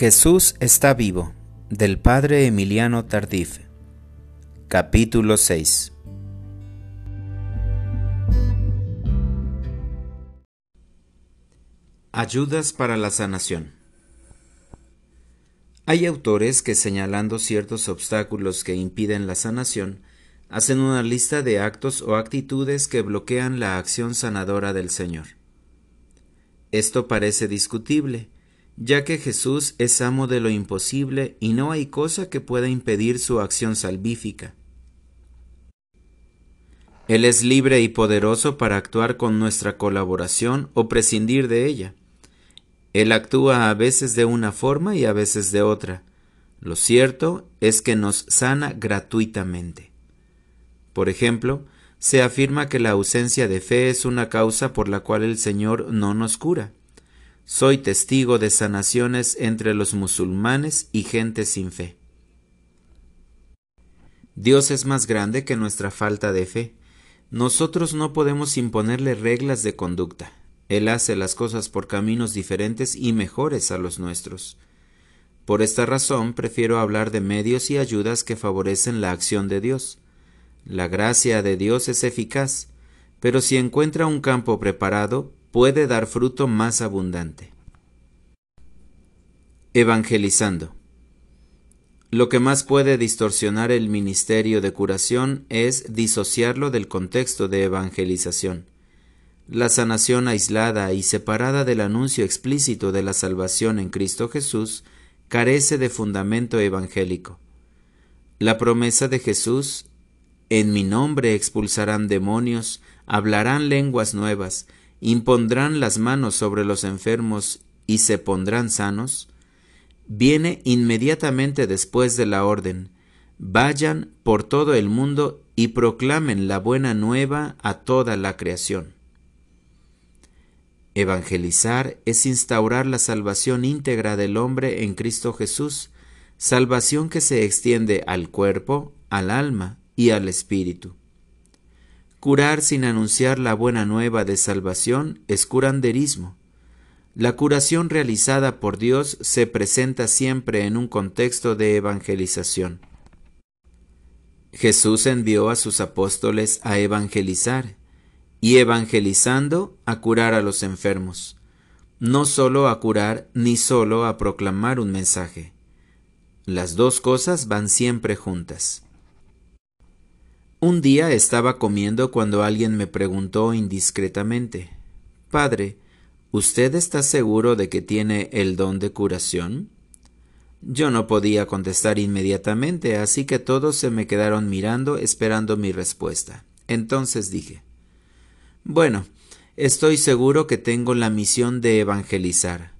Jesús está vivo, del Padre Emiliano Tardif. Capítulo 6 Ayudas para la sanación. Hay autores que señalando ciertos obstáculos que impiden la sanación, hacen una lista de actos o actitudes que bloquean la acción sanadora del Señor. Esto parece discutible, ya que Jesús es amo de lo imposible y no hay cosa que pueda impedir su acción salvífica. Él es libre y poderoso para actuar con nuestra colaboración o prescindir de ella. Él actúa a veces de una forma y a veces de otra. Lo cierto es que nos sana gratuitamente. Por ejemplo, se afirma que la ausencia de fe es una causa por la cual el Señor no nos cura. Soy testigo de sanaciones entre los musulmanes y gente sin fe. Dios es más grande que nuestra falta de fe. Nosotros no podemos imponerle reglas de conducta. Él hace las cosas por caminos diferentes y mejores a los nuestros. Por esta razón prefiero hablar de medios y ayudas que favorecen la acción de Dios. La gracia de Dios es eficaz, pero si encuentra un campo preparado, puede dar fruto más abundante. Evangelizando. Lo que más puede distorsionar el ministerio de curación es disociarlo del contexto de evangelización. La sanación aislada y separada del anuncio explícito de la salvación en Cristo Jesús carece de fundamento evangélico. La promesa de Jesús, en mi nombre expulsarán demonios, hablarán lenguas nuevas, impondrán las manos sobre los enfermos y se pondrán sanos, viene inmediatamente después de la orden, vayan por todo el mundo y proclamen la buena nueva a toda la creación. Evangelizar es instaurar la salvación íntegra del hombre en Cristo Jesús, salvación que se extiende al cuerpo, al alma y al espíritu. Curar sin anunciar la buena nueva de salvación es curanderismo. La curación realizada por Dios se presenta siempre en un contexto de evangelización. Jesús envió a sus apóstoles a evangelizar y evangelizando a curar a los enfermos, no solo a curar ni solo a proclamar un mensaje. Las dos cosas van siempre juntas. Un día estaba comiendo cuando alguien me preguntó indiscretamente, Padre, ¿usted está seguro de que tiene el don de curación? Yo no podía contestar inmediatamente, así que todos se me quedaron mirando esperando mi respuesta. Entonces dije, bueno, estoy seguro que tengo la misión de evangelizar.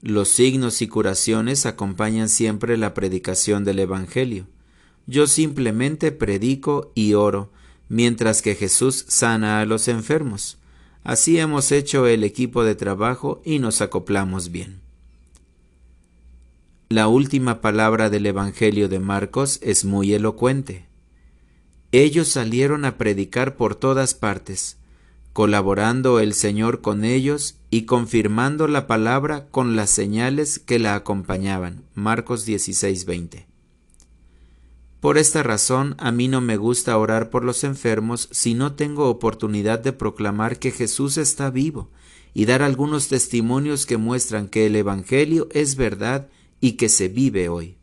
Los signos y curaciones acompañan siempre la predicación del Evangelio. Yo simplemente predico y oro, mientras que Jesús sana a los enfermos. Así hemos hecho el equipo de trabajo y nos acoplamos bien. La última palabra del Evangelio de Marcos es muy elocuente. Ellos salieron a predicar por todas partes, colaborando el Señor con ellos y confirmando la palabra con las señales que la acompañaban. Marcos 16:20. Por esta razón a mí no me gusta orar por los enfermos si no tengo oportunidad de proclamar que Jesús está vivo y dar algunos testimonios que muestran que el Evangelio es verdad y que se vive hoy.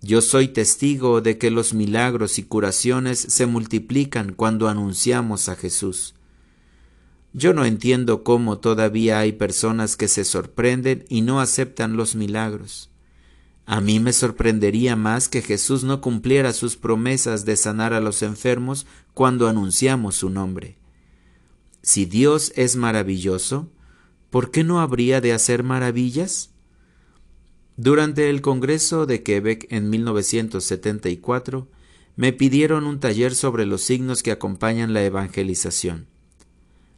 Yo soy testigo de que los milagros y curaciones se multiplican cuando anunciamos a Jesús. Yo no entiendo cómo todavía hay personas que se sorprenden y no aceptan los milagros. A mí me sorprendería más que Jesús no cumpliera sus promesas de sanar a los enfermos cuando anunciamos su nombre. Si Dios es maravilloso, ¿por qué no habría de hacer maravillas? Durante el Congreso de Quebec en 1974, me pidieron un taller sobre los signos que acompañan la evangelización.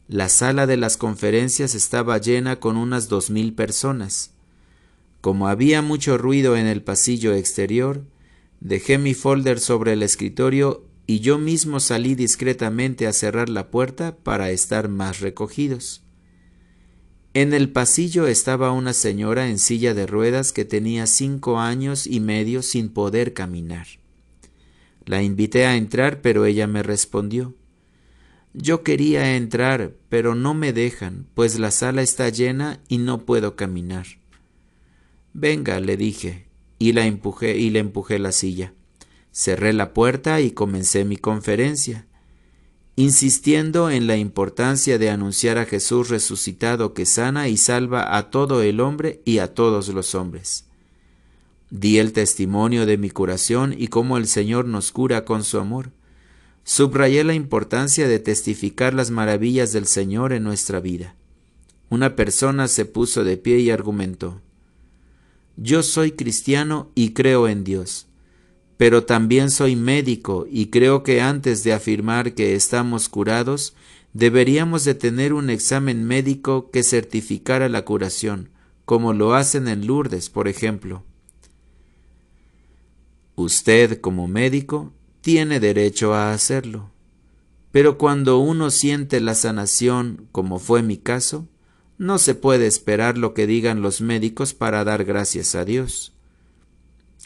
La sala de las conferencias estaba llena con unas dos mil personas. Como había mucho ruido en el pasillo exterior, dejé mi folder sobre el escritorio y yo mismo salí discretamente a cerrar la puerta para estar más recogidos. En el pasillo estaba una señora en silla de ruedas que tenía cinco años y medio sin poder caminar. La invité a entrar, pero ella me respondió Yo quería entrar, pero no me dejan, pues la sala está llena y no puedo caminar. Venga, le dije, y la empujé y le empujé la silla. Cerré la puerta y comencé mi conferencia insistiendo en la importancia de anunciar a Jesús resucitado que sana y salva a todo el hombre y a todos los hombres. Di el testimonio de mi curación y cómo el Señor nos cura con su amor. Subrayé la importancia de testificar las maravillas del Señor en nuestra vida. Una persona se puso de pie y argumentó, Yo soy cristiano y creo en Dios pero también soy médico y creo que antes de afirmar que estamos curados, deberíamos de tener un examen médico que certificara la curación, como lo hacen en Lourdes, por ejemplo. Usted, como médico, tiene derecho a hacerlo. Pero cuando uno siente la sanación, como fue mi caso, no se puede esperar lo que digan los médicos para dar gracias a Dios.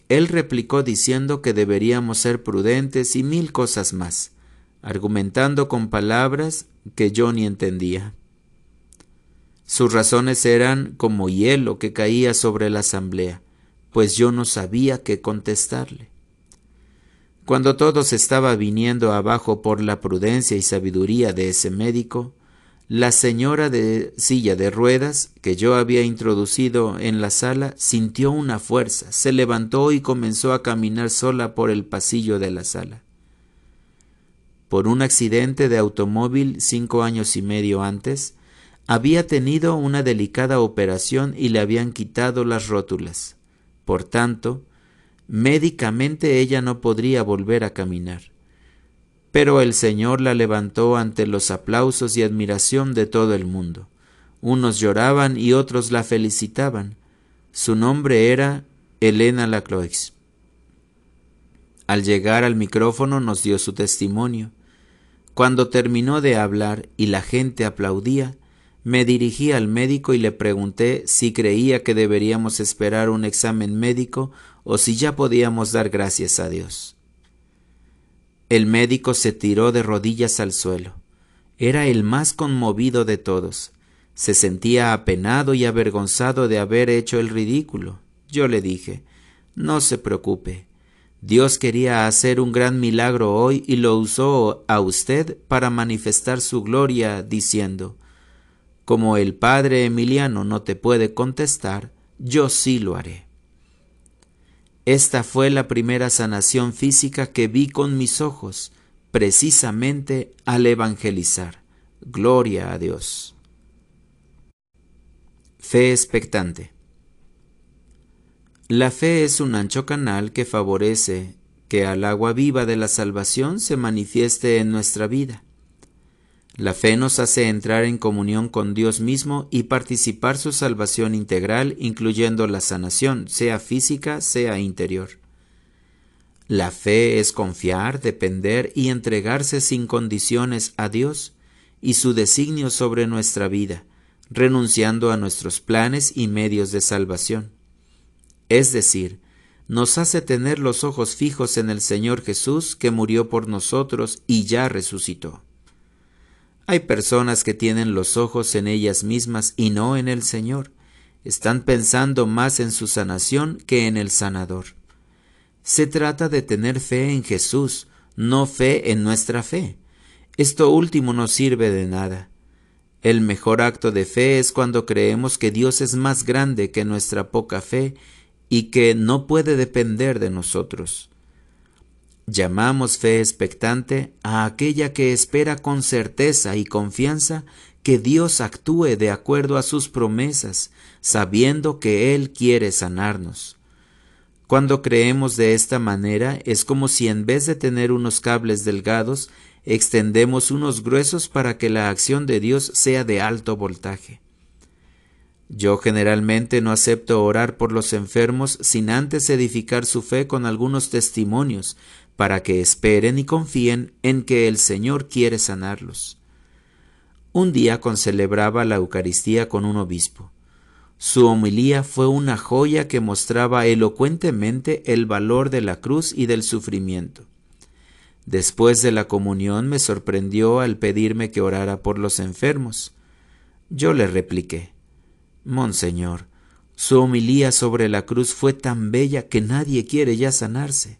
Él replicó diciendo que deberíamos ser prudentes y mil cosas más, argumentando con palabras que yo ni entendía. Sus razones eran como hielo que caía sobre la asamblea, pues yo no sabía qué contestarle. Cuando todo se estaba viniendo abajo por la prudencia y sabiduría de ese médico, la señora de silla de ruedas que yo había introducido en la sala sintió una fuerza, se levantó y comenzó a caminar sola por el pasillo de la sala. Por un accidente de automóvil cinco años y medio antes, había tenido una delicada operación y le habían quitado las rótulas. Por tanto, médicamente ella no podría volver a caminar. Pero el Señor la levantó ante los aplausos y admiración de todo el mundo. Unos lloraban y otros la felicitaban. Su nombre era Elena Lacroix. Al llegar al micrófono nos dio su testimonio. Cuando terminó de hablar y la gente aplaudía, me dirigí al médico y le pregunté si creía que deberíamos esperar un examen médico o si ya podíamos dar gracias a Dios. El médico se tiró de rodillas al suelo. Era el más conmovido de todos. Se sentía apenado y avergonzado de haber hecho el ridículo. Yo le dije, no se preocupe. Dios quería hacer un gran milagro hoy y lo usó a usted para manifestar su gloria, diciendo, como el padre Emiliano no te puede contestar, yo sí lo haré. Esta fue la primera sanación física que vi con mis ojos, precisamente al evangelizar. Gloria a Dios. Fe expectante. La fe es un ancho canal que favorece que al agua viva de la salvación se manifieste en nuestra vida. La fe nos hace entrar en comunión con Dios mismo y participar su salvación integral, incluyendo la sanación, sea física, sea interior. La fe es confiar, depender y entregarse sin condiciones a Dios y su designio sobre nuestra vida, renunciando a nuestros planes y medios de salvación. Es decir, nos hace tener los ojos fijos en el Señor Jesús que murió por nosotros y ya resucitó. Hay personas que tienen los ojos en ellas mismas y no en el Señor. Están pensando más en su sanación que en el sanador. Se trata de tener fe en Jesús, no fe en nuestra fe. Esto último no sirve de nada. El mejor acto de fe es cuando creemos que Dios es más grande que nuestra poca fe y que no puede depender de nosotros. Llamamos fe expectante a aquella que espera con certeza y confianza que Dios actúe de acuerdo a sus promesas, sabiendo que Él quiere sanarnos. Cuando creemos de esta manera es como si en vez de tener unos cables delgados, extendemos unos gruesos para que la acción de Dios sea de alto voltaje. Yo generalmente no acepto orar por los enfermos sin antes edificar su fe con algunos testimonios para que esperen y confíen en que el Señor quiere sanarlos. Un día concelebraba la Eucaristía con un obispo. Su homilía fue una joya que mostraba elocuentemente el valor de la cruz y del sufrimiento. Después de la comunión me sorprendió al pedirme que orara por los enfermos. Yo le repliqué, Monseñor, su homilía sobre la cruz fue tan bella que nadie quiere ya sanarse.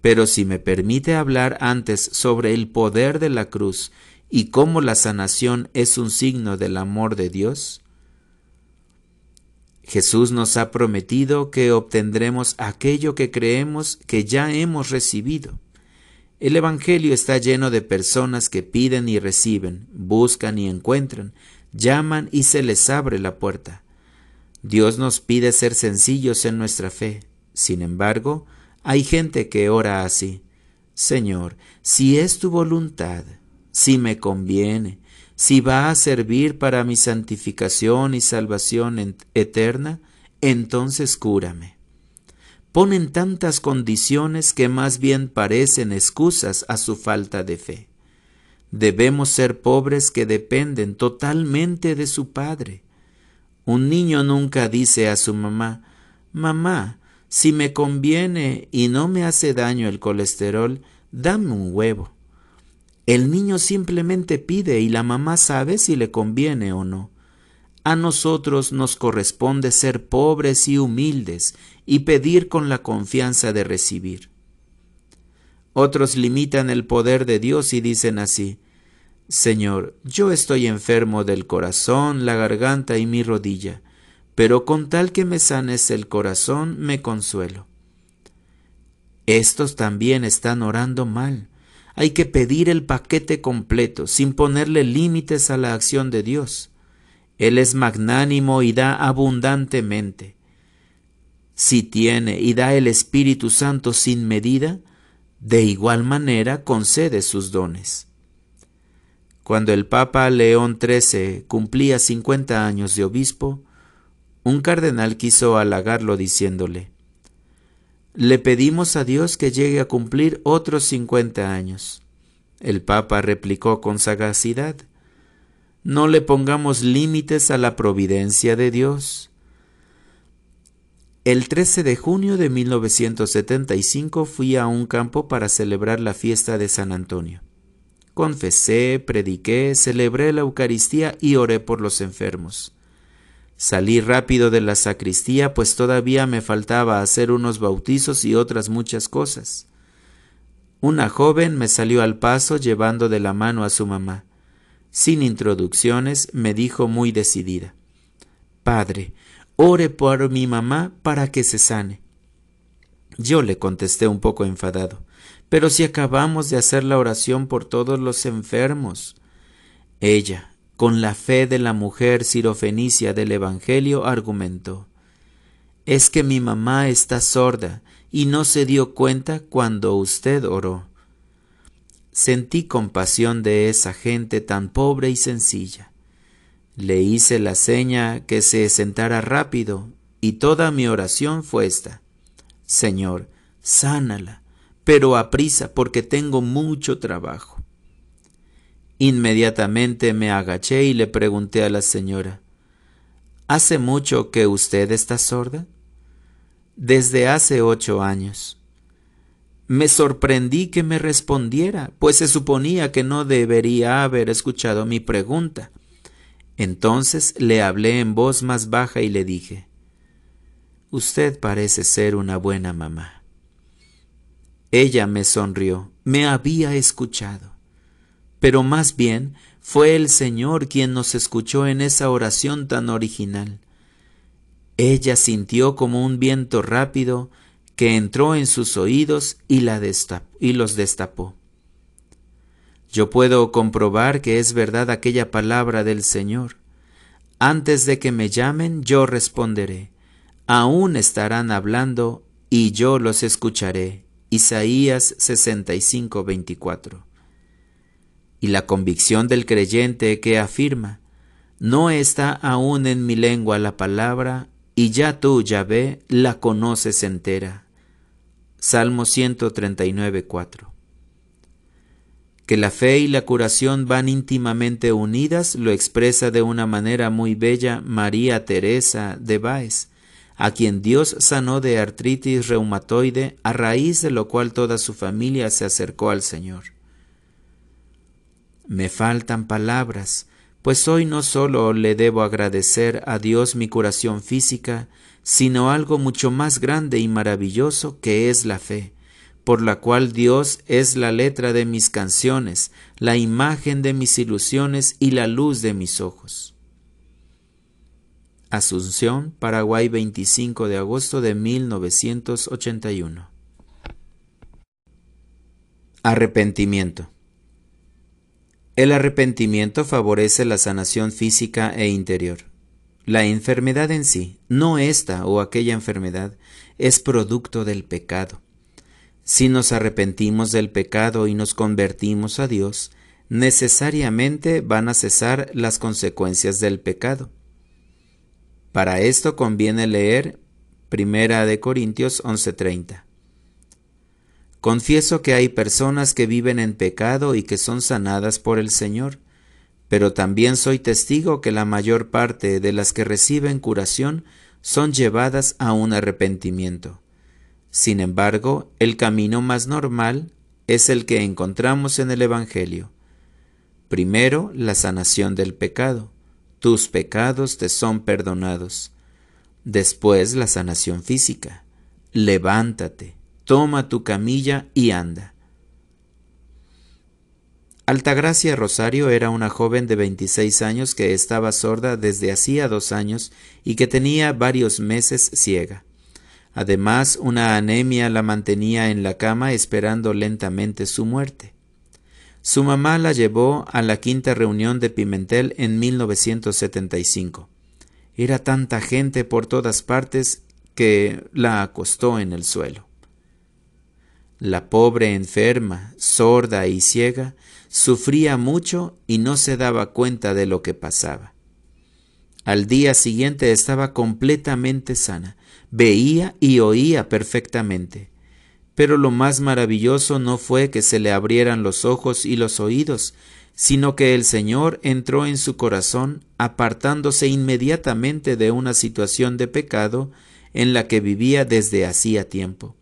Pero si me permite hablar antes sobre el poder de la cruz y cómo la sanación es un signo del amor de Dios, Jesús nos ha prometido que obtendremos aquello que creemos que ya hemos recibido. El Evangelio está lleno de personas que piden y reciben, buscan y encuentran, llaman y se les abre la puerta. Dios nos pide ser sencillos en nuestra fe. Sin embargo, hay gente que ora así. Señor, si es tu voluntad, si me conviene, si va a servir para mi santificación y salvación eterna, entonces cúrame. Ponen tantas condiciones que más bien parecen excusas a su falta de fe. Debemos ser pobres que dependen totalmente de su padre. Un niño nunca dice a su mamá, Mamá, si me conviene y no me hace daño el colesterol, dame un huevo. El niño simplemente pide y la mamá sabe si le conviene o no. A nosotros nos corresponde ser pobres y humildes y pedir con la confianza de recibir. Otros limitan el poder de Dios y dicen así, Señor, yo estoy enfermo del corazón, la garganta y mi rodilla, pero con tal que me sanes el corazón me consuelo. Estos también están orando mal. Hay que pedir el paquete completo, sin ponerle límites a la acción de Dios. Él es magnánimo y da abundantemente. Si tiene y da el Espíritu Santo sin medida, de igual manera concede sus dones. Cuando el Papa León XIII cumplía cincuenta años de obispo, un cardenal quiso halagarlo diciéndole, Le pedimos a Dios que llegue a cumplir otros cincuenta años. El Papa replicó con sagacidad, No le pongamos límites a la providencia de Dios. El 13 de junio de 1975 fui a un campo para celebrar la fiesta de San Antonio. Confesé, prediqué, celebré la Eucaristía y oré por los enfermos. Salí rápido de la sacristía, pues todavía me faltaba hacer unos bautizos y otras muchas cosas. Una joven me salió al paso llevando de la mano a su mamá. Sin introducciones, me dijo muy decidida, Padre, ore por mi mamá para que se sane. Yo le contesté un poco enfadado, pero si acabamos de hacer la oración por todos los enfermos. Ella, con la fe de la mujer sirofenicia del Evangelio, argumentó, es que mi mamá está sorda y no se dio cuenta cuando usted oró. Sentí compasión de esa gente tan pobre y sencilla. Le hice la seña que se sentara rápido y toda mi oración fue esta. Señor, sánala, pero a prisa porque tengo mucho trabajo. Inmediatamente me agaché y le pregunté a la señora, ¿Hace mucho que usted está sorda? Desde hace ocho años. Me sorprendí que me respondiera, pues se suponía que no debería haber escuchado mi pregunta. Entonces le hablé en voz más baja y le dije, Usted parece ser una buena mamá. Ella me sonrió, me había escuchado. Pero más bien fue el Señor quien nos escuchó en esa oración tan original. Ella sintió como un viento rápido que entró en sus oídos y, los destapó. Yo puedo comprobar que es verdad aquella palabra del Señor. Antes de que me llamen, yo responderé. Aún estarán hablando y yo los escucharé Isaías 65, 24. Y la convicción del creyente que afirma, no está aún en mi lengua la palabra, y ya tú, Yahvé, la conoces entera. Salmo 139, 4. Que la fe y la curación van íntimamente unidas lo expresa de una manera muy bella María Teresa de Báez, a quien Dios sanó de artritis reumatoide, a raíz de lo cual toda su familia se acercó al Señor. Me faltan palabras, pues hoy no solo le debo agradecer a Dios mi curación física, sino algo mucho más grande y maravilloso que es la fe por la cual Dios es la letra de mis canciones, la imagen de mis ilusiones y la luz de mis ojos. Asunción, Paraguay 25 de agosto de 1981. Arrepentimiento. El arrepentimiento favorece la sanación física e interior. La enfermedad en sí, no esta o aquella enfermedad, es producto del pecado. Si nos arrepentimos del pecado y nos convertimos a Dios, necesariamente van a cesar las consecuencias del pecado. Para esto conviene leer Primera de Corintios 11:30. Confieso que hay personas que viven en pecado y que son sanadas por el Señor, pero también soy testigo que la mayor parte de las que reciben curación son llevadas a un arrepentimiento. Sin embargo, el camino más normal es el que encontramos en el Evangelio. Primero, la sanación del pecado. Tus pecados te son perdonados. Después, la sanación física. Levántate, toma tu camilla y anda. Altagracia Rosario era una joven de 26 años que estaba sorda desde hacía dos años y que tenía varios meses ciega. Además, una anemia la mantenía en la cama esperando lentamente su muerte. Su mamá la llevó a la quinta reunión de Pimentel en 1975. Era tanta gente por todas partes que la acostó en el suelo. La pobre enferma, sorda y ciega, sufría mucho y no se daba cuenta de lo que pasaba. Al día siguiente estaba completamente sana, veía y oía perfectamente. Pero lo más maravilloso no fue que se le abrieran los ojos y los oídos, sino que el Señor entró en su corazón, apartándose inmediatamente de una situación de pecado en la que vivía desde hacía tiempo.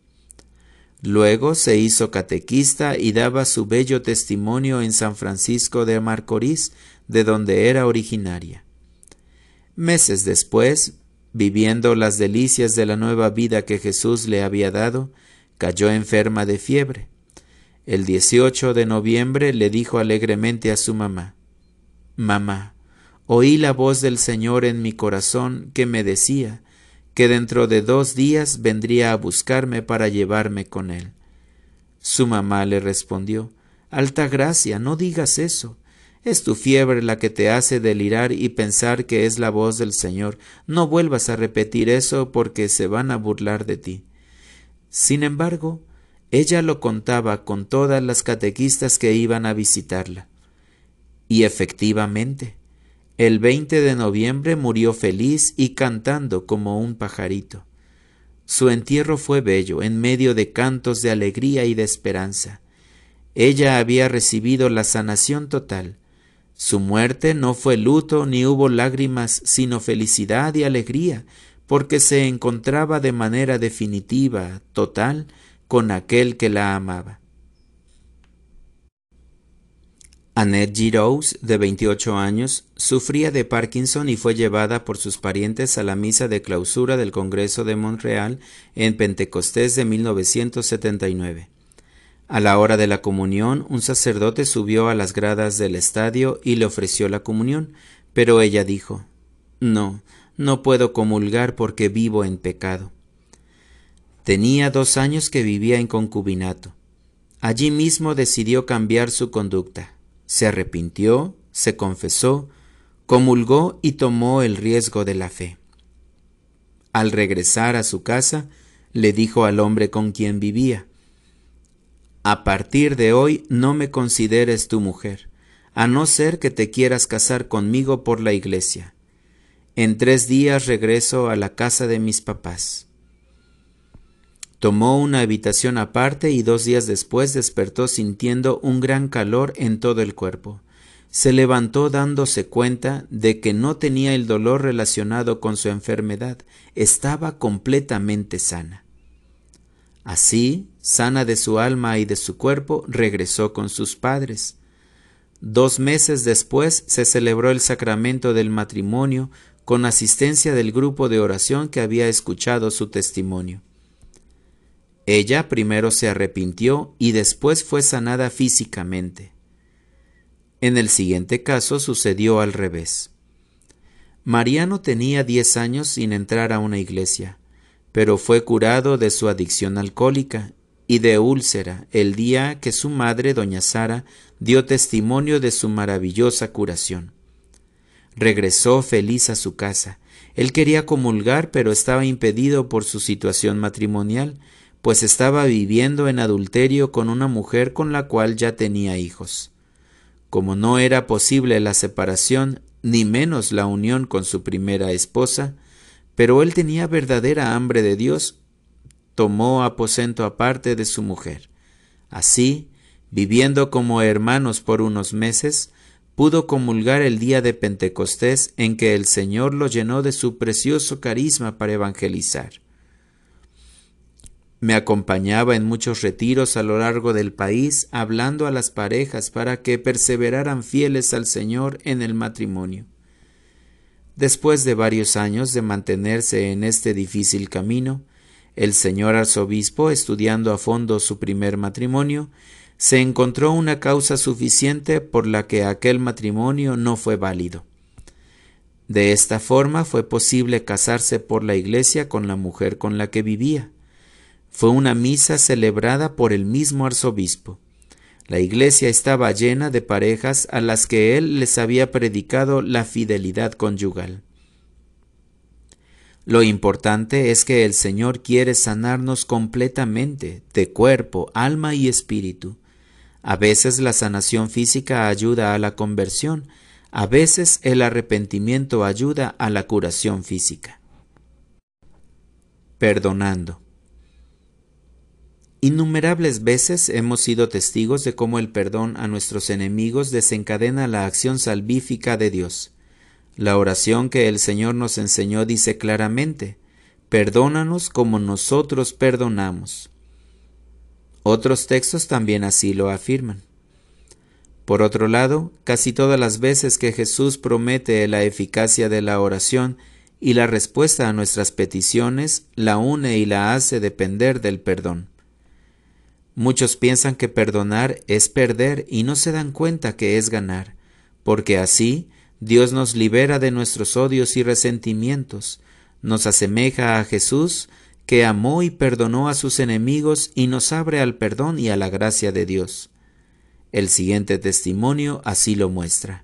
Luego se hizo catequista y daba su bello testimonio en San Francisco de Marcorís, de donde era originaria. Meses después, viviendo las delicias de la nueva vida que Jesús le había dado, cayó enferma de fiebre. El 18 de noviembre le dijo alegremente a su mamá, Mamá, oí la voz del Señor en mi corazón que me decía que dentro de dos días vendría a buscarme para llevarme con él. Su mamá le respondió, Alta gracia, no digas eso. Es tu fiebre la que te hace delirar y pensar que es la voz del Señor. No vuelvas a repetir eso porque se van a burlar de ti. Sin embargo, ella lo contaba con todas las catequistas que iban a visitarla. Y efectivamente, el 20 de noviembre murió feliz y cantando como un pajarito. Su entierro fue bello, en medio de cantos de alegría y de esperanza. Ella había recibido la sanación total, su muerte no fue luto ni hubo lágrimas, sino felicidad y alegría, porque se encontraba de manera definitiva, total, con aquel que la amaba. Annette Giroux, de 28 años, sufría de Parkinson y fue llevada por sus parientes a la misa de clausura del Congreso de Montreal en Pentecostés de 1979. A la hora de la comunión, un sacerdote subió a las gradas del estadio y le ofreció la comunión, pero ella dijo No, no puedo comulgar porque vivo en pecado. Tenía dos años que vivía en concubinato. Allí mismo decidió cambiar su conducta. Se arrepintió, se confesó, comulgó y tomó el riesgo de la fe. Al regresar a su casa, le dijo al hombre con quien vivía a partir de hoy no me consideres tu mujer, a no ser que te quieras casar conmigo por la iglesia. En tres días regreso a la casa de mis papás. Tomó una habitación aparte y dos días después despertó sintiendo un gran calor en todo el cuerpo. Se levantó dándose cuenta de que no tenía el dolor relacionado con su enfermedad, estaba completamente sana. Así, sana de su alma y de su cuerpo, regresó con sus padres. Dos meses después se celebró el sacramento del matrimonio con asistencia del grupo de oración que había escuchado su testimonio. Ella primero se arrepintió y después fue sanada físicamente. En el siguiente caso sucedió al revés. Mariano tenía diez años sin entrar a una iglesia, pero fue curado de su adicción alcohólica y de úlcera el día que su madre, doña Sara, dio testimonio de su maravillosa curación. Regresó feliz a su casa. Él quería comulgar, pero estaba impedido por su situación matrimonial, pues estaba viviendo en adulterio con una mujer con la cual ya tenía hijos. Como no era posible la separación, ni menos la unión con su primera esposa, pero él tenía verdadera hambre de Dios, tomó aposento aparte de su mujer. Así, viviendo como hermanos por unos meses, pudo comulgar el día de Pentecostés en que el Señor lo llenó de su precioso carisma para evangelizar. Me acompañaba en muchos retiros a lo largo del país hablando a las parejas para que perseveraran fieles al Señor en el matrimonio. Después de varios años de mantenerse en este difícil camino, el señor arzobispo, estudiando a fondo su primer matrimonio, se encontró una causa suficiente por la que aquel matrimonio no fue válido. De esta forma fue posible casarse por la iglesia con la mujer con la que vivía. Fue una misa celebrada por el mismo arzobispo. La iglesia estaba llena de parejas a las que él les había predicado la fidelidad conyugal. Lo importante es que el Señor quiere sanarnos completamente, de cuerpo, alma y espíritu. A veces la sanación física ayuda a la conversión, a veces el arrepentimiento ayuda a la curación física. Perdonando. Innumerables veces hemos sido testigos de cómo el perdón a nuestros enemigos desencadena la acción salvífica de Dios. La oración que el Señor nos enseñó dice claramente, Perdónanos como nosotros perdonamos. Otros textos también así lo afirman. Por otro lado, casi todas las veces que Jesús promete la eficacia de la oración y la respuesta a nuestras peticiones, la une y la hace depender del perdón. Muchos piensan que perdonar es perder y no se dan cuenta que es ganar, porque así Dios nos libera de nuestros odios y resentimientos, nos asemeja a Jesús, que amó y perdonó a sus enemigos y nos abre al perdón y a la gracia de Dios. El siguiente testimonio así lo muestra.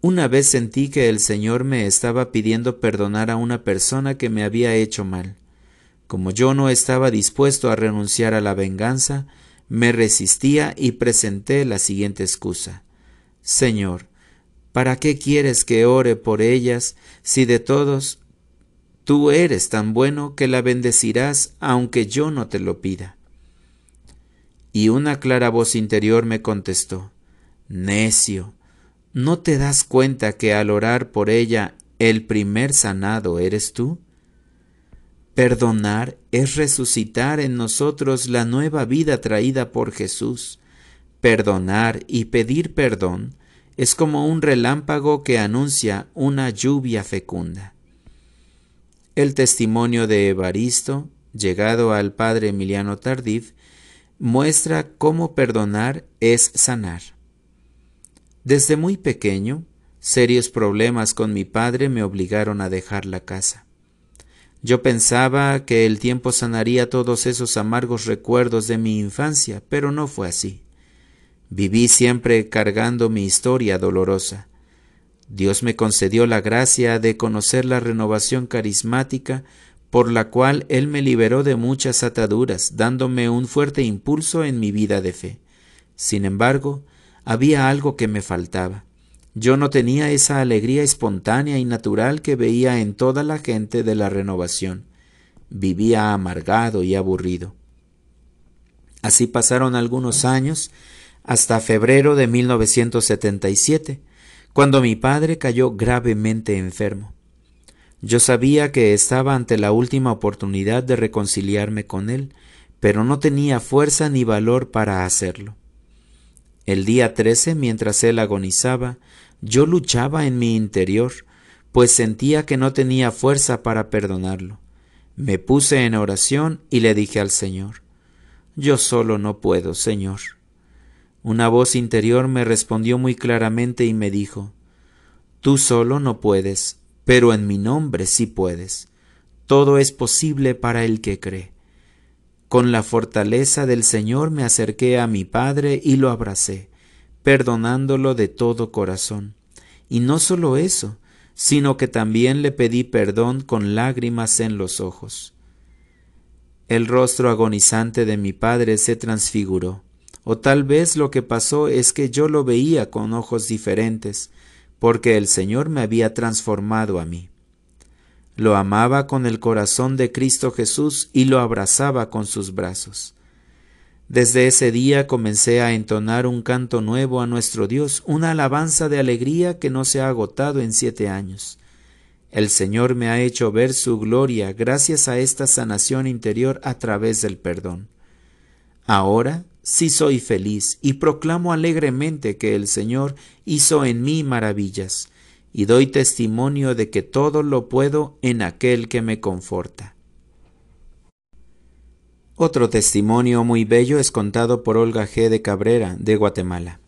Una vez sentí que el Señor me estaba pidiendo perdonar a una persona que me había hecho mal. Como yo no estaba dispuesto a renunciar a la venganza, me resistía y presenté la siguiente excusa. Señor, ¿para qué quieres que ore por ellas si de todos tú eres tan bueno que la bendecirás aunque yo no te lo pida? Y una clara voz interior me contestó, Necio, ¿no te das cuenta que al orar por ella el primer sanado eres tú? Perdonar es resucitar en nosotros la nueva vida traída por Jesús. Perdonar y pedir perdón es como un relámpago que anuncia una lluvia fecunda. El testimonio de Evaristo, llegado al padre Emiliano Tardif, muestra cómo perdonar es sanar. Desde muy pequeño, serios problemas con mi padre me obligaron a dejar la casa. Yo pensaba que el tiempo sanaría todos esos amargos recuerdos de mi infancia, pero no fue así. Viví siempre cargando mi historia dolorosa. Dios me concedió la gracia de conocer la renovación carismática por la cual Él me liberó de muchas ataduras, dándome un fuerte impulso en mi vida de fe. Sin embargo, había algo que me faltaba. Yo no tenía esa alegría espontánea y natural que veía en toda la gente de la renovación. vivía amargado y aburrido. Así pasaron algunos años hasta febrero de 1977, cuando mi padre cayó gravemente enfermo. Yo sabía que estaba ante la última oportunidad de reconciliarme con él, pero no tenía fuerza ni valor para hacerlo. El día 13, mientras él agonizaba, yo luchaba en mi interior, pues sentía que no tenía fuerza para perdonarlo. Me puse en oración y le dije al Señor, Yo solo no puedo, Señor. Una voz interior me respondió muy claramente y me dijo, Tú solo no puedes, pero en mi nombre sí puedes. Todo es posible para el que cree. Con la fortaleza del Señor me acerqué a mi Padre y lo abracé, perdonándolo de todo corazón. Y no solo eso, sino que también le pedí perdón con lágrimas en los ojos. El rostro agonizante de mi padre se transfiguró, o tal vez lo que pasó es que yo lo veía con ojos diferentes, porque el Señor me había transformado a mí. Lo amaba con el corazón de Cristo Jesús y lo abrazaba con sus brazos. Desde ese día comencé a entonar un canto nuevo a nuestro Dios, una alabanza de alegría que no se ha agotado en siete años. El Señor me ha hecho ver su gloria gracias a esta sanación interior a través del perdón. Ahora sí soy feliz y proclamo alegremente que el Señor hizo en mí maravillas, y doy testimonio de que todo lo puedo en aquel que me conforta. Otro testimonio muy bello es contado por Olga G. de Cabrera, de Guatemala.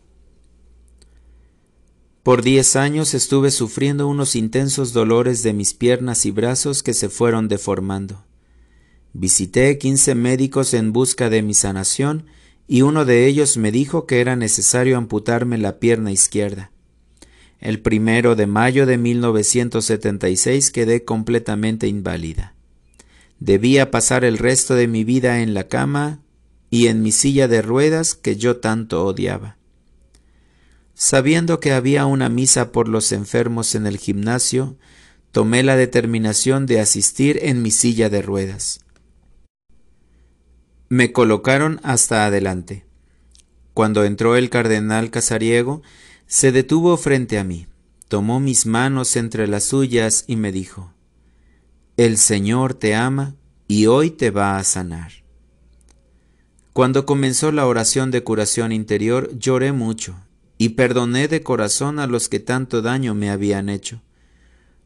Por diez años estuve sufriendo unos intensos dolores de mis piernas y brazos que se fueron deformando. Visité quince médicos en busca de mi sanación y uno de ellos me dijo que era necesario amputarme la pierna izquierda. El primero de mayo de 1976 quedé completamente inválida. Debía pasar el resto de mi vida en la cama y en mi silla de ruedas que yo tanto odiaba. Sabiendo que había una misa por los enfermos en el gimnasio, tomé la determinación de asistir en mi silla de ruedas. Me colocaron hasta adelante. Cuando entró el cardenal Casariego, se detuvo frente a mí, tomó mis manos entre las suyas y me dijo, el Señor te ama y hoy te va a sanar. Cuando comenzó la oración de curación interior lloré mucho y perdoné de corazón a los que tanto daño me habían hecho.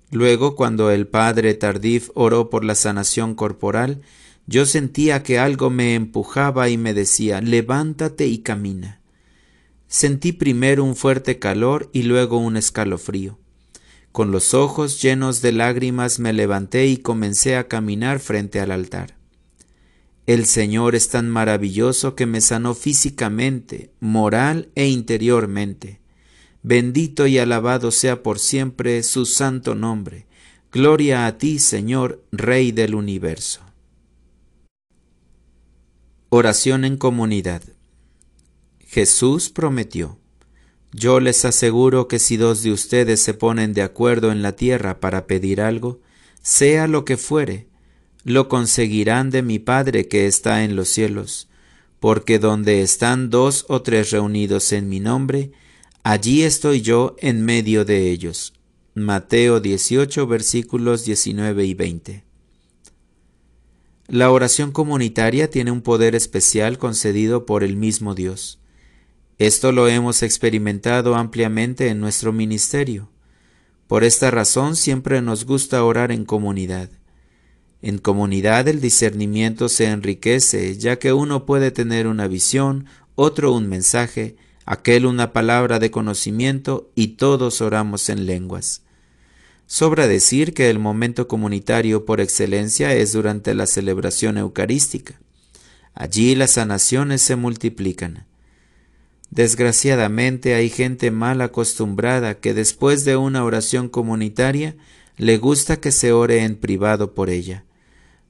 Luego, cuando el padre Tardif oró por la sanación corporal, yo sentía que algo me empujaba y me decía, levántate y camina. Sentí primero un fuerte calor y luego un escalofrío. Con los ojos llenos de lágrimas me levanté y comencé a caminar frente al altar. El Señor es tan maravilloso que me sanó físicamente, moral e interiormente. Bendito y alabado sea por siempre su santo nombre. Gloria a ti, Señor, Rey del universo. Oración en comunidad. Jesús prometió. Yo les aseguro que si dos de ustedes se ponen de acuerdo en la tierra para pedir algo, sea lo que fuere, lo conseguirán de mi Padre que está en los cielos, porque donde están dos o tres reunidos en mi nombre, allí estoy yo en medio de ellos. Mateo 18 versículos 19 y 20. La oración comunitaria tiene un poder especial concedido por el mismo Dios. Esto lo hemos experimentado ampliamente en nuestro ministerio. Por esta razón siempre nos gusta orar en comunidad. En comunidad el discernimiento se enriquece, ya que uno puede tener una visión, otro un mensaje, aquel una palabra de conocimiento y todos oramos en lenguas. Sobra decir que el momento comunitario por excelencia es durante la celebración eucarística. Allí las sanaciones se multiplican. Desgraciadamente hay gente mal acostumbrada que después de una oración comunitaria le gusta que se ore en privado por ella.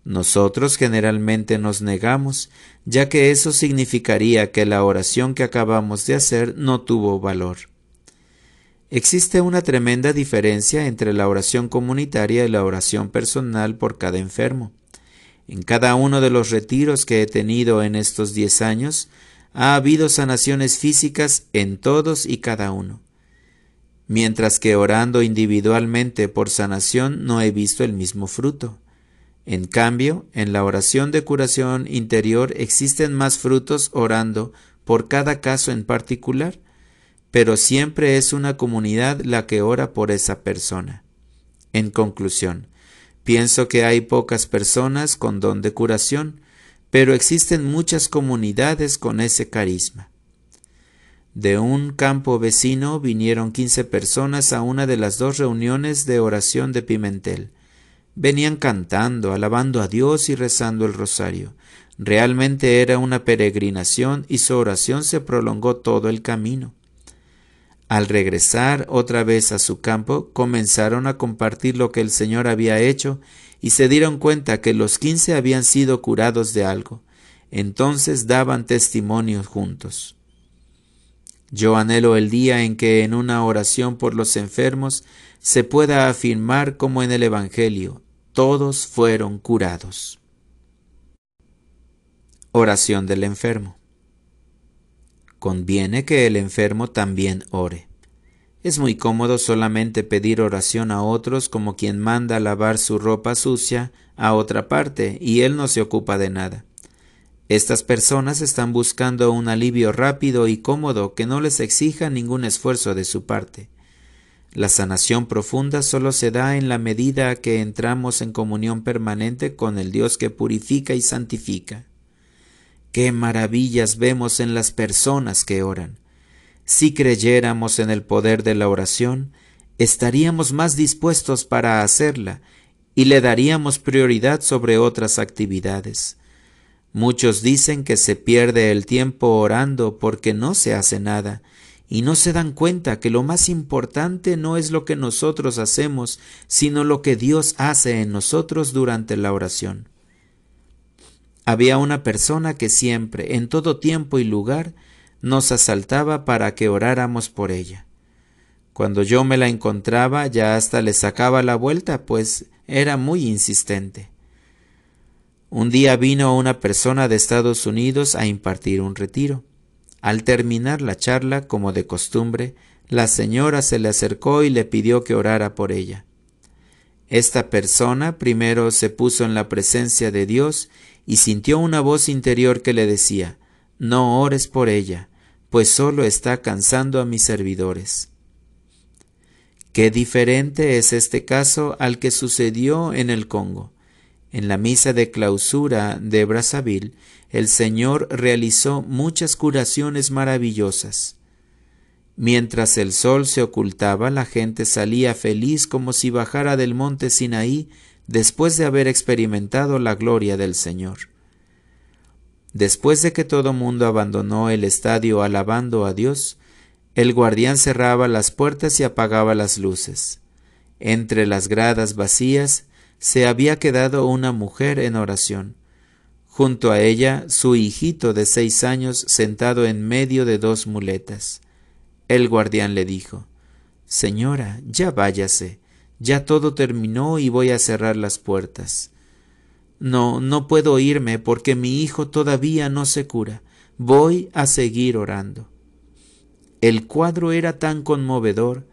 Nosotros generalmente nos negamos, ya que eso significaría que la oración que acabamos de hacer no tuvo valor. Existe una tremenda diferencia entre la oración comunitaria y la oración personal por cada enfermo. En cada uno de los retiros que he tenido en estos diez años, ha habido sanaciones físicas en todos y cada uno, mientras que orando individualmente por sanación no he visto el mismo fruto. En cambio, en la oración de curación interior existen más frutos orando por cada caso en particular, pero siempre es una comunidad la que ora por esa persona. En conclusión, pienso que hay pocas personas con don de curación, pero existen muchas comunidades con ese carisma. De un campo vecino vinieron quince personas a una de las dos reuniones de oración de Pimentel. Venían cantando, alabando a Dios y rezando el rosario. Realmente era una peregrinación y su oración se prolongó todo el camino. Al regresar otra vez a su campo, comenzaron a compartir lo que el Señor había hecho y se dieron cuenta que los quince habían sido curados de algo. Entonces daban testimonio juntos. Yo anhelo el día en que en una oración por los enfermos se pueda afirmar como en el Evangelio, todos fueron curados. Oración del enfermo conviene que el enfermo también ore. Es muy cómodo solamente pedir oración a otros como quien manda lavar su ropa sucia a otra parte y él no se ocupa de nada. Estas personas están buscando un alivio rápido y cómodo que no les exija ningún esfuerzo de su parte. La sanación profunda solo se da en la medida que entramos en comunión permanente con el Dios que purifica y santifica. Qué maravillas vemos en las personas que oran. Si creyéramos en el poder de la oración, estaríamos más dispuestos para hacerla y le daríamos prioridad sobre otras actividades. Muchos dicen que se pierde el tiempo orando porque no se hace nada, y no se dan cuenta que lo más importante no es lo que nosotros hacemos, sino lo que Dios hace en nosotros durante la oración. Había una persona que siempre, en todo tiempo y lugar, nos asaltaba para que oráramos por ella. Cuando yo me la encontraba ya hasta le sacaba la vuelta, pues era muy insistente. Un día vino una persona de Estados Unidos a impartir un retiro. Al terminar la charla, como de costumbre, la señora se le acercó y le pidió que orara por ella. Esta persona primero se puso en la presencia de Dios y sintió una voz interior que le decía, No ores por ella, pues solo está cansando a mis servidores. Qué diferente es este caso al que sucedió en el Congo. En la misa de clausura de Brazzaville, el Señor realizó muchas curaciones maravillosas. Mientras el sol se ocultaba, la gente salía feliz como si bajara del monte Sinaí después de haber experimentado la gloria del Señor. Después de que todo mundo abandonó el estadio alabando a Dios, el guardián cerraba las puertas y apagaba las luces. Entre las gradas vacías se había quedado una mujer en oración. Junto a ella su hijito de seis años sentado en medio de dos muletas. El guardián le dijo Señora, ya váyase, ya todo terminó y voy a cerrar las puertas. No, no puedo irme porque mi hijo todavía no se cura. Voy a seguir orando. El cuadro era tan conmovedor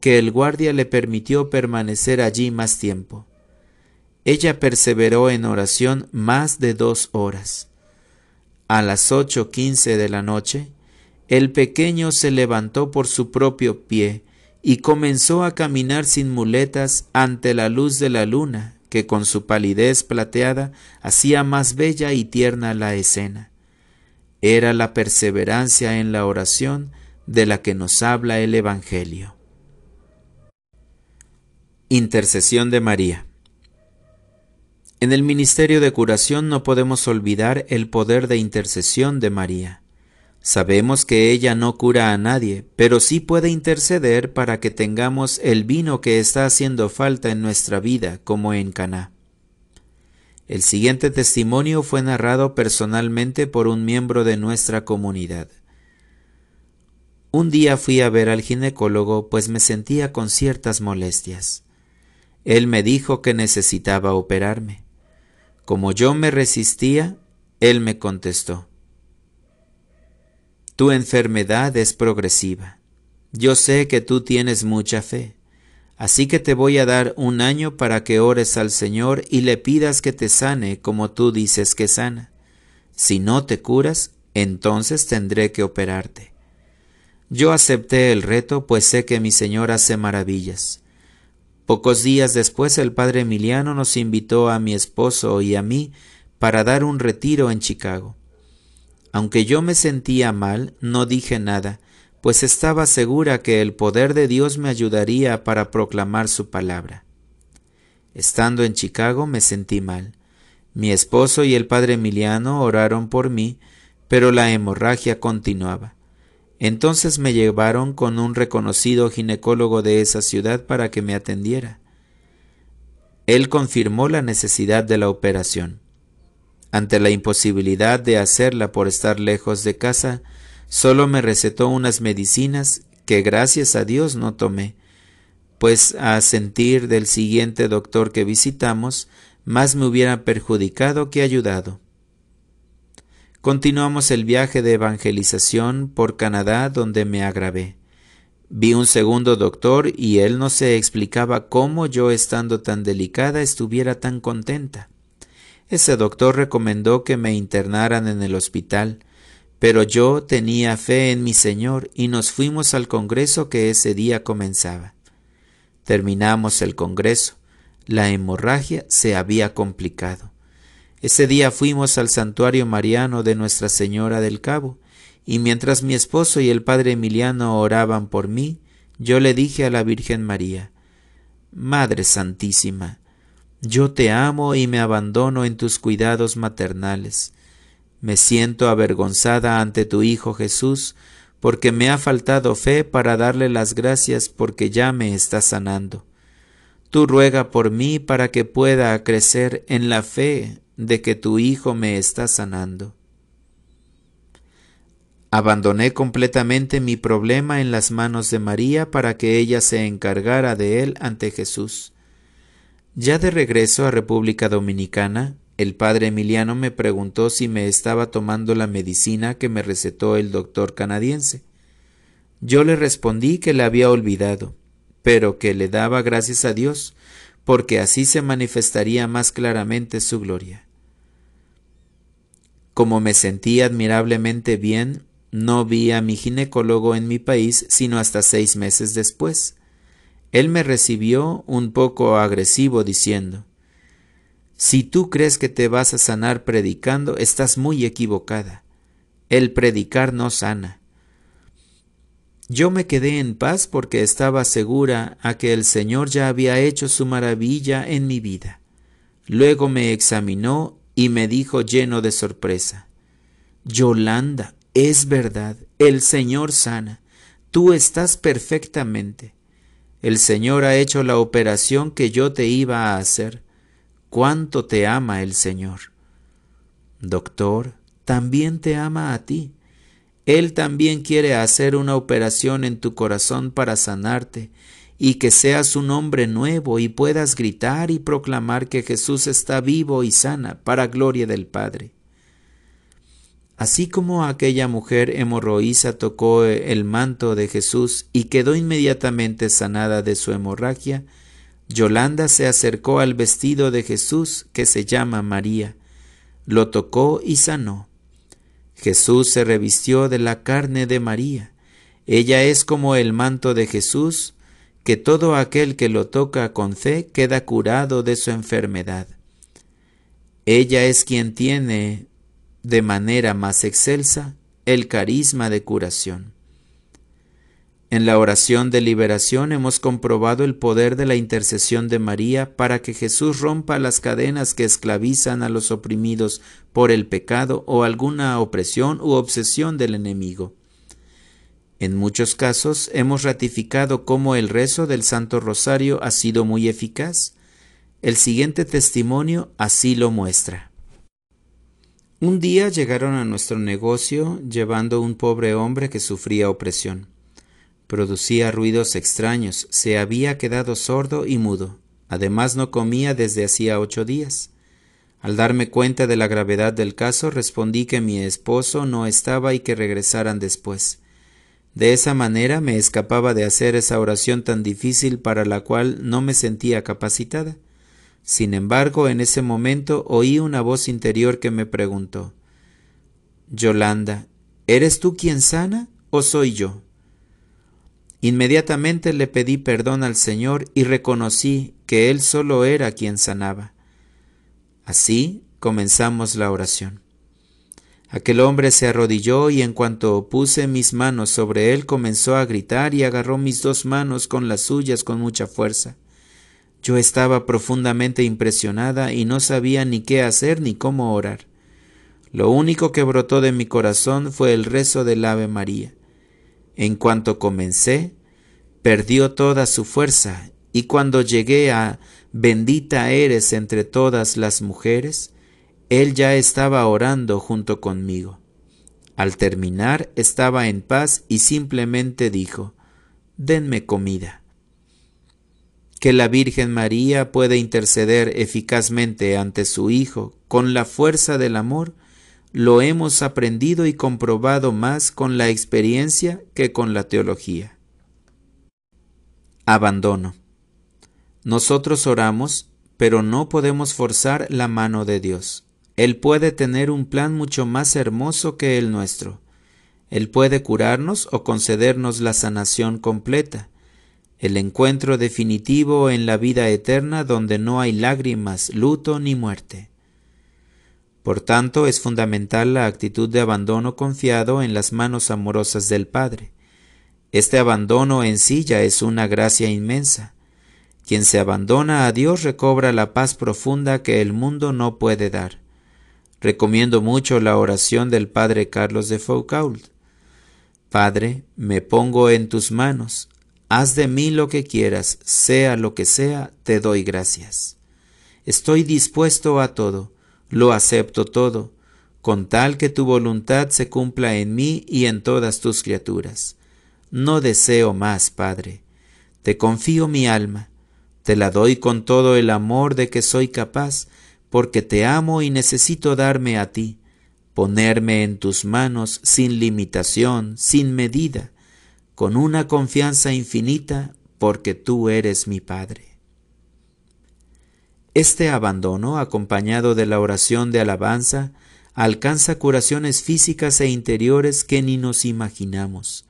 que el guardia le permitió permanecer allí más tiempo. Ella perseveró en oración más de dos horas. A las ocho quince de la noche, el pequeño se levantó por su propio pie y comenzó a caminar sin muletas ante la luz de la luna que con su palidez plateada hacía más bella y tierna la escena. Era la perseverancia en la oración de la que nos habla el Evangelio. Intercesión de María. En el ministerio de curación no podemos olvidar el poder de intercesión de María. Sabemos que ella no cura a nadie, pero sí puede interceder para que tengamos el vino que está haciendo falta en nuestra vida, como en Caná. El siguiente testimonio fue narrado personalmente por un miembro de nuestra comunidad. Un día fui a ver al ginecólogo pues me sentía con ciertas molestias. Él me dijo que necesitaba operarme. Como yo me resistía, él me contestó, Tu enfermedad es progresiva. Yo sé que tú tienes mucha fe, así que te voy a dar un año para que ores al Señor y le pidas que te sane como tú dices que sana. Si no te curas, entonces tendré que operarte. Yo acepté el reto, pues sé que mi Señor hace maravillas. Pocos días después el padre Emiliano nos invitó a mi esposo y a mí para dar un retiro en Chicago. Aunque yo me sentía mal, no dije nada, pues estaba segura que el poder de Dios me ayudaría para proclamar su palabra. Estando en Chicago me sentí mal. Mi esposo y el padre Emiliano oraron por mí, pero la hemorragia continuaba. Entonces me llevaron con un reconocido ginecólogo de esa ciudad para que me atendiera. Él confirmó la necesidad de la operación. Ante la imposibilidad de hacerla por estar lejos de casa, Solo me recetó unas medicinas que gracias a Dios no tomé, pues a sentir del siguiente doctor que visitamos, más me hubiera perjudicado que ayudado. Continuamos el viaje de evangelización por Canadá donde me agravé. Vi un segundo doctor y él no se explicaba cómo yo estando tan delicada estuviera tan contenta. Ese doctor recomendó que me internaran en el hospital, pero yo tenía fe en mi Señor y nos fuimos al Congreso que ese día comenzaba. Terminamos el Congreso. La hemorragia se había complicado. Ese día fuimos al santuario mariano de Nuestra Señora del Cabo, y mientras mi esposo y el padre Emiliano oraban por mí, yo le dije a la Virgen María, Madre Santísima, yo te amo y me abandono en tus cuidados maternales. Me siento avergonzada ante tu Hijo Jesús, porque me ha faltado fe para darle las gracias porque ya me está sanando. Tú ruega por mí para que pueda crecer en la fe de que tu Hijo me está sanando. Abandoné completamente mi problema en las manos de María para que ella se encargara de él ante Jesús. Ya de regreso a República Dominicana, el padre Emiliano me preguntó si me estaba tomando la medicina que me recetó el doctor canadiense. Yo le respondí que la había olvidado, pero que le daba gracias a Dios, porque así se manifestaría más claramente su gloria. Como me sentí admirablemente bien, no vi a mi ginecólogo en mi país sino hasta seis meses después. Él me recibió un poco agresivo diciendo si tú crees que te vas a sanar predicando, estás muy equivocada. El predicar no sana. Yo me quedé en paz porque estaba segura a que el Señor ya había hecho su maravilla en mi vida. Luego me examinó y me dijo lleno de sorpresa, Yolanda, es verdad, el Señor sana, tú estás perfectamente. El Señor ha hecho la operación que yo te iba a hacer cuánto te ama el Señor. Doctor, también te ama a ti. Él también quiere hacer una operación en tu corazón para sanarte y que seas un hombre nuevo y puedas gritar y proclamar que Jesús está vivo y sana para gloria del Padre. Así como aquella mujer hemorroísa tocó el manto de Jesús y quedó inmediatamente sanada de su hemorragia, Yolanda se acercó al vestido de Jesús que se llama María, lo tocó y sanó. Jesús se revistió de la carne de María. Ella es como el manto de Jesús, que todo aquel que lo toca con fe queda curado de su enfermedad. Ella es quien tiene de manera más excelsa el carisma de curación. En la oración de liberación hemos comprobado el poder de la intercesión de María para que Jesús rompa las cadenas que esclavizan a los oprimidos por el pecado o alguna opresión u obsesión del enemigo. En muchos casos hemos ratificado cómo el rezo del Santo Rosario ha sido muy eficaz. El siguiente testimonio así lo muestra. Un día llegaron a nuestro negocio llevando un pobre hombre que sufría opresión. Producía ruidos extraños, se había quedado sordo y mudo. Además no comía desde hacía ocho días. Al darme cuenta de la gravedad del caso, respondí que mi esposo no estaba y que regresaran después. De esa manera me escapaba de hacer esa oración tan difícil para la cual no me sentía capacitada. Sin embargo, en ese momento oí una voz interior que me preguntó Yolanda, ¿eres tú quien sana o soy yo? Inmediatamente le pedí perdón al Señor y reconocí que Él solo era quien sanaba. Así comenzamos la oración. Aquel hombre se arrodilló y en cuanto puse mis manos sobre él comenzó a gritar y agarró mis dos manos con las suyas con mucha fuerza. Yo estaba profundamente impresionada y no sabía ni qué hacer ni cómo orar. Lo único que brotó de mi corazón fue el rezo del Ave María. En cuanto comencé, perdió toda su fuerza, y cuando llegué a Bendita eres entre todas las mujeres, él ya estaba orando junto conmigo. Al terminar estaba en paz y simplemente dijo, denme comida. Que la Virgen María puede interceder eficazmente ante su Hijo con la fuerza del amor, lo hemos aprendido y comprobado más con la experiencia que con la teología. Abandono. Nosotros oramos, pero no podemos forzar la mano de Dios. Él puede tener un plan mucho más hermoso que el nuestro. Él puede curarnos o concedernos la sanación completa, el encuentro definitivo en la vida eterna donde no hay lágrimas, luto ni muerte. Por tanto, es fundamental la actitud de abandono confiado en las manos amorosas del Padre. Este abandono en sí ya es una gracia inmensa. Quien se abandona a Dios recobra la paz profunda que el mundo no puede dar. Recomiendo mucho la oración del Padre Carlos de Foucault. Padre, me pongo en tus manos, haz de mí lo que quieras, sea lo que sea, te doy gracias. Estoy dispuesto a todo, lo acepto todo, con tal que tu voluntad se cumpla en mí y en todas tus criaturas. No deseo más, Padre. Te confío mi alma, te la doy con todo el amor de que soy capaz, porque te amo y necesito darme a ti, ponerme en tus manos sin limitación, sin medida, con una confianza infinita, porque tú eres mi Padre. Este abandono, acompañado de la oración de alabanza, alcanza curaciones físicas e interiores que ni nos imaginamos.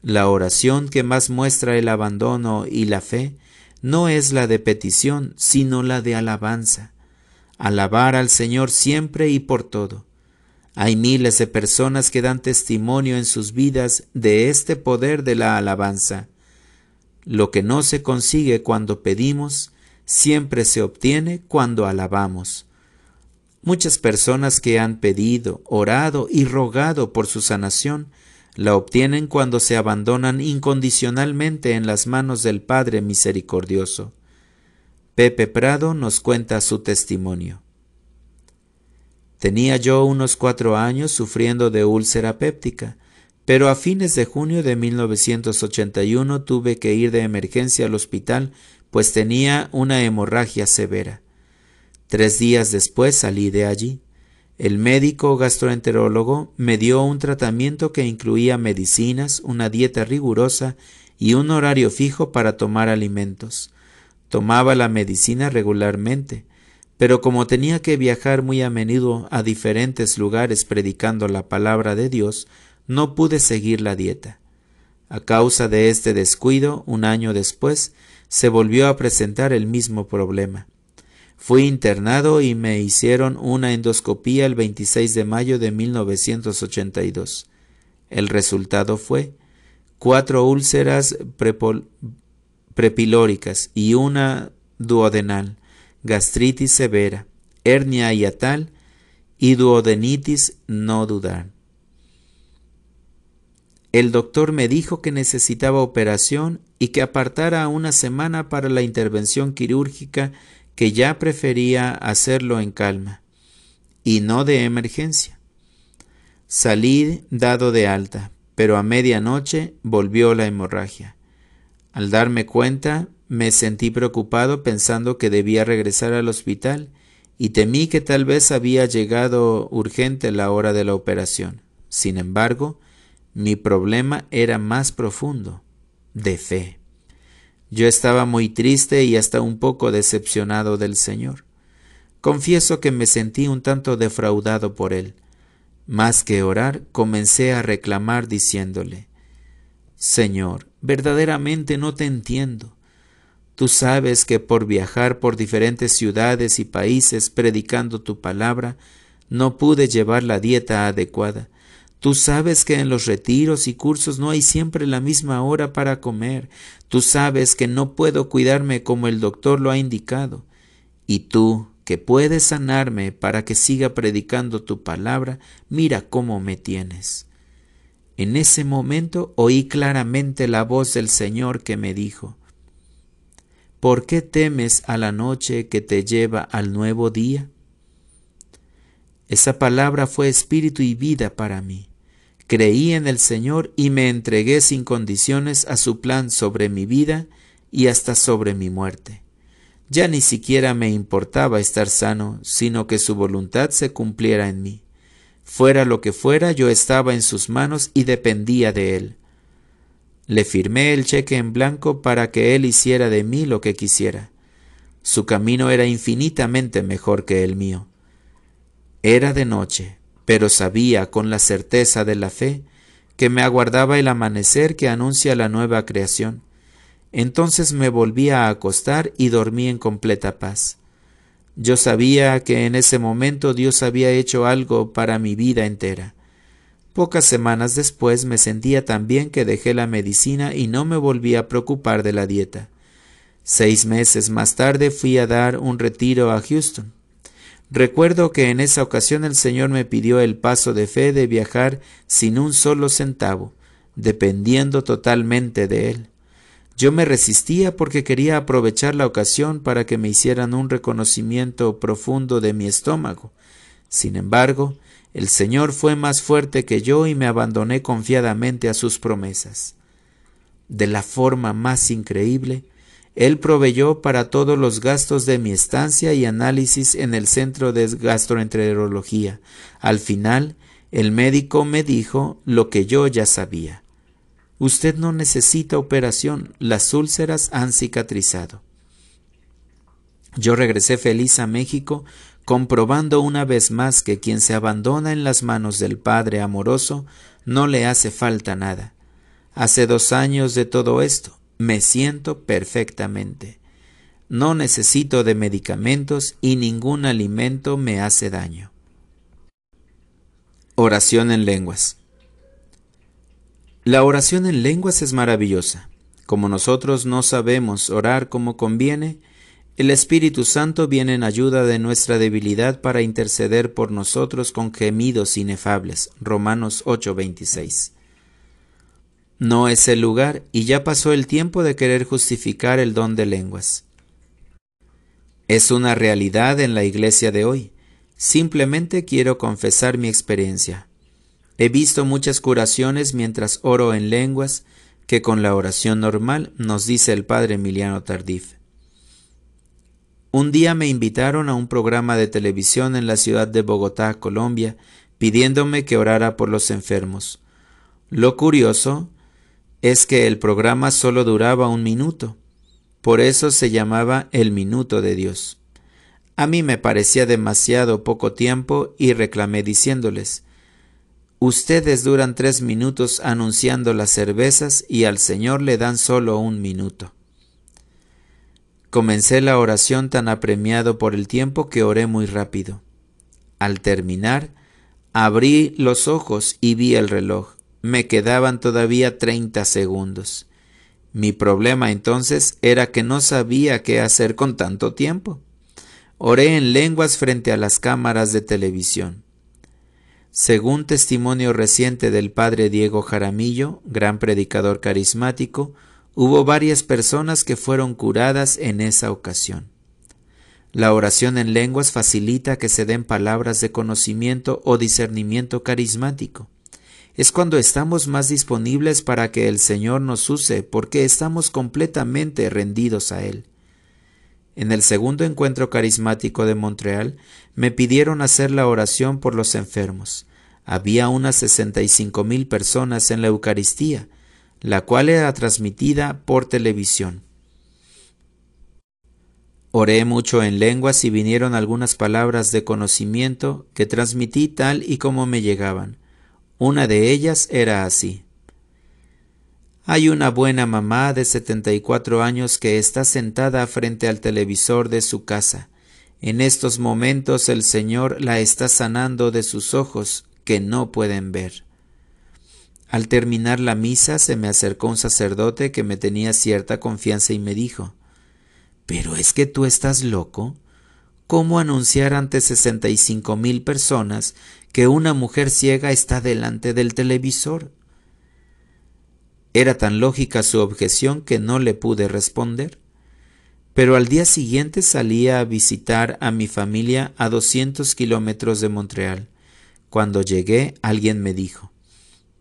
La oración que más muestra el abandono y la fe no es la de petición, sino la de alabanza. Alabar al Señor siempre y por todo. Hay miles de personas que dan testimonio en sus vidas de este poder de la alabanza. Lo que no se consigue cuando pedimos, siempre se obtiene cuando alabamos. Muchas personas que han pedido, orado y rogado por su sanación la obtienen cuando se abandonan incondicionalmente en las manos del Padre Misericordioso. Pepe Prado nos cuenta su testimonio. Tenía yo unos cuatro años sufriendo de úlcera péptica, pero a fines de junio de 1981 tuve que ir de emergencia al hospital, pues tenía una hemorragia severa. Tres días después salí de allí. El médico gastroenterólogo me dio un tratamiento que incluía medicinas, una dieta rigurosa y un horario fijo para tomar alimentos. Tomaba la medicina regularmente, pero como tenía que viajar muy a menudo a diferentes lugares predicando la palabra de Dios, no pude seguir la dieta. A causa de este descuido, un año después, se volvió a presentar el mismo problema. Fui internado y me hicieron una endoscopía el 26 de mayo de 1982. El resultado fue cuatro úlceras prepilóricas y una duodenal, gastritis severa, hernia hiatal y duodenitis no dudar. El doctor me dijo que necesitaba operación y que apartara una semana para la intervención quirúrgica que ya prefería hacerlo en calma y no de emergencia. Salí dado de alta, pero a medianoche volvió la hemorragia. Al darme cuenta, me sentí preocupado pensando que debía regresar al hospital y temí que tal vez había llegado urgente la hora de la operación. Sin embargo, mi problema era más profundo, de fe. Yo estaba muy triste y hasta un poco decepcionado del Señor. Confieso que me sentí un tanto defraudado por Él. Más que orar, comencé a reclamar diciéndole, Señor, verdaderamente no te entiendo. Tú sabes que por viajar por diferentes ciudades y países predicando tu palabra, no pude llevar la dieta adecuada. Tú sabes que en los retiros y cursos no hay siempre la misma hora para comer. Tú sabes que no puedo cuidarme como el doctor lo ha indicado. Y tú, que puedes sanarme para que siga predicando tu palabra, mira cómo me tienes. En ese momento oí claramente la voz del Señor que me dijo, ¿Por qué temes a la noche que te lleva al nuevo día? Esa palabra fue espíritu y vida para mí. Creí en el Señor y me entregué sin condiciones a su plan sobre mi vida y hasta sobre mi muerte. Ya ni siquiera me importaba estar sano, sino que su voluntad se cumpliera en mí. Fuera lo que fuera, yo estaba en sus manos y dependía de él. Le firmé el cheque en blanco para que él hiciera de mí lo que quisiera. Su camino era infinitamente mejor que el mío. Era de noche, pero sabía con la certeza de la fe que me aguardaba el amanecer que anuncia la nueva creación. Entonces me volví a acostar y dormí en completa paz. Yo sabía que en ese momento Dios había hecho algo para mi vida entera. Pocas semanas después me sentía tan bien que dejé la medicina y no me volví a preocupar de la dieta. Seis meses más tarde fui a dar un retiro a Houston. Recuerdo que en esa ocasión el Señor me pidió el paso de fe de viajar sin un solo centavo, dependiendo totalmente de Él. Yo me resistía porque quería aprovechar la ocasión para que me hicieran un reconocimiento profundo de mi estómago. Sin embargo, el Señor fue más fuerte que yo y me abandoné confiadamente a sus promesas. De la forma más increíble, Él proveyó para todos los gastos de mi estancia y análisis en el centro de gastroenterología. Al final, el médico me dijo lo que yo ya sabía. Usted no necesita operación, las úlceras han cicatrizado. Yo regresé feliz a México, comprobando una vez más que quien se abandona en las manos del Padre amoroso no le hace falta nada. Hace dos años de todo esto, me siento perfectamente. No necesito de medicamentos y ningún alimento me hace daño. Oración en lenguas. La oración en lenguas es maravillosa. Como nosotros no sabemos orar como conviene, el Espíritu Santo viene en ayuda de nuestra debilidad para interceder por nosotros con gemidos inefables. Romanos 8:26. No es el lugar y ya pasó el tiempo de querer justificar el don de lenguas. Es una realidad en la iglesia de hoy. Simplemente quiero confesar mi experiencia. He visto muchas curaciones mientras oro en lenguas que con la oración normal, nos dice el padre Emiliano Tardif. Un día me invitaron a un programa de televisión en la ciudad de Bogotá, Colombia, pidiéndome que orara por los enfermos. Lo curioso es que el programa solo duraba un minuto, por eso se llamaba El Minuto de Dios. A mí me parecía demasiado poco tiempo y reclamé diciéndoles, Ustedes duran tres minutos anunciando las cervezas y al Señor le dan solo un minuto. Comencé la oración tan apremiado por el tiempo que oré muy rápido. Al terminar, abrí los ojos y vi el reloj. Me quedaban todavía treinta segundos. Mi problema entonces era que no sabía qué hacer con tanto tiempo. Oré en lenguas frente a las cámaras de televisión. Según testimonio reciente del padre Diego Jaramillo, gran predicador carismático, hubo varias personas que fueron curadas en esa ocasión. La oración en lenguas facilita que se den palabras de conocimiento o discernimiento carismático. Es cuando estamos más disponibles para que el Señor nos use porque estamos completamente rendidos a Él. En el segundo encuentro carismático de Montreal me pidieron hacer la oración por los enfermos. Había unas sesenta y cinco mil personas en la Eucaristía, la cual era transmitida por televisión. Oré mucho en lenguas y vinieron algunas palabras de conocimiento que transmití tal y como me llegaban. Una de ellas era así. Hay una buena mamá de 74 años que está sentada frente al televisor de su casa. En estos momentos el Señor la está sanando de sus ojos que no pueden ver. Al terminar la misa se me acercó un sacerdote que me tenía cierta confianza y me dijo Pero es que tú estás loco. ¿Cómo anunciar ante sesenta y cinco mil personas que una mujer ciega está delante del televisor? Era tan lógica su objeción que no le pude responder. Pero al día siguiente salía a visitar a mi familia a doscientos kilómetros de Montreal. Cuando llegué, alguien me dijo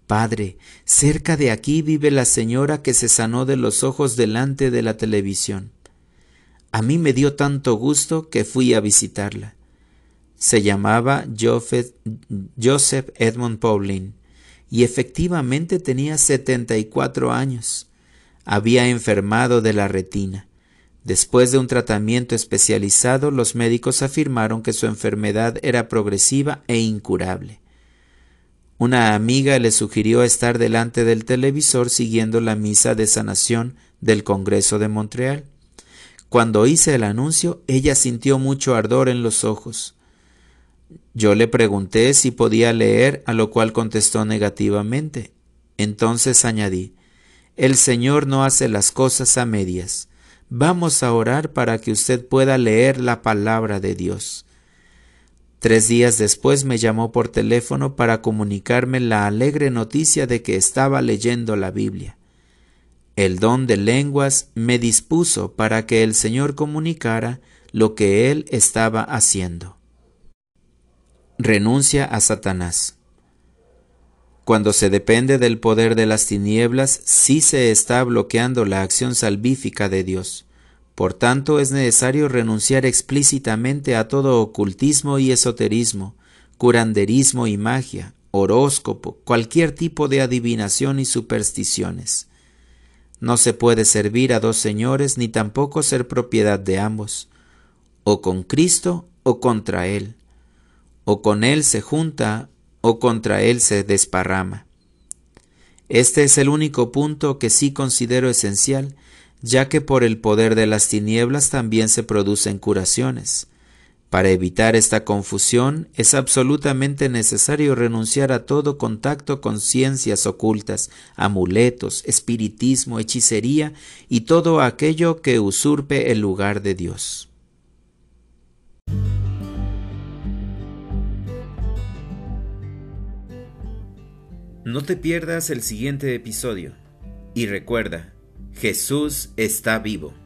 Padre, cerca de aquí vive la señora que se sanó de los ojos delante de la televisión. A mí me dio tanto gusto que fui a visitarla. Se llamaba Joseph Edmund Pauline y efectivamente tenía 74 años. Había enfermado de la retina. Después de un tratamiento especializado, los médicos afirmaron que su enfermedad era progresiva e incurable. Una amiga le sugirió estar delante del televisor siguiendo la misa de sanación del Congreso de Montreal. Cuando hice el anuncio, ella sintió mucho ardor en los ojos. Yo le pregunté si podía leer, a lo cual contestó negativamente. Entonces añadí, El Señor no hace las cosas a medias. Vamos a orar para que usted pueda leer la palabra de Dios. Tres días después me llamó por teléfono para comunicarme la alegre noticia de que estaba leyendo la Biblia. El don de lenguas me dispuso para que el Señor comunicara lo que él estaba haciendo renuncia a Satanás. Cuando se depende del poder de las tinieblas, sí se está bloqueando la acción salvífica de Dios. Por tanto, es necesario renunciar explícitamente a todo ocultismo y esoterismo, curanderismo y magia, horóscopo, cualquier tipo de adivinación y supersticiones. No se puede servir a dos señores ni tampoco ser propiedad de ambos, o con Cristo o contra Él o con él se junta o contra él se desparrama. Este es el único punto que sí considero esencial, ya que por el poder de las tinieblas también se producen curaciones. Para evitar esta confusión es absolutamente necesario renunciar a todo contacto con ciencias ocultas, amuletos, espiritismo, hechicería y todo aquello que usurpe el lugar de Dios. No te pierdas el siguiente episodio. Y recuerda, Jesús está vivo.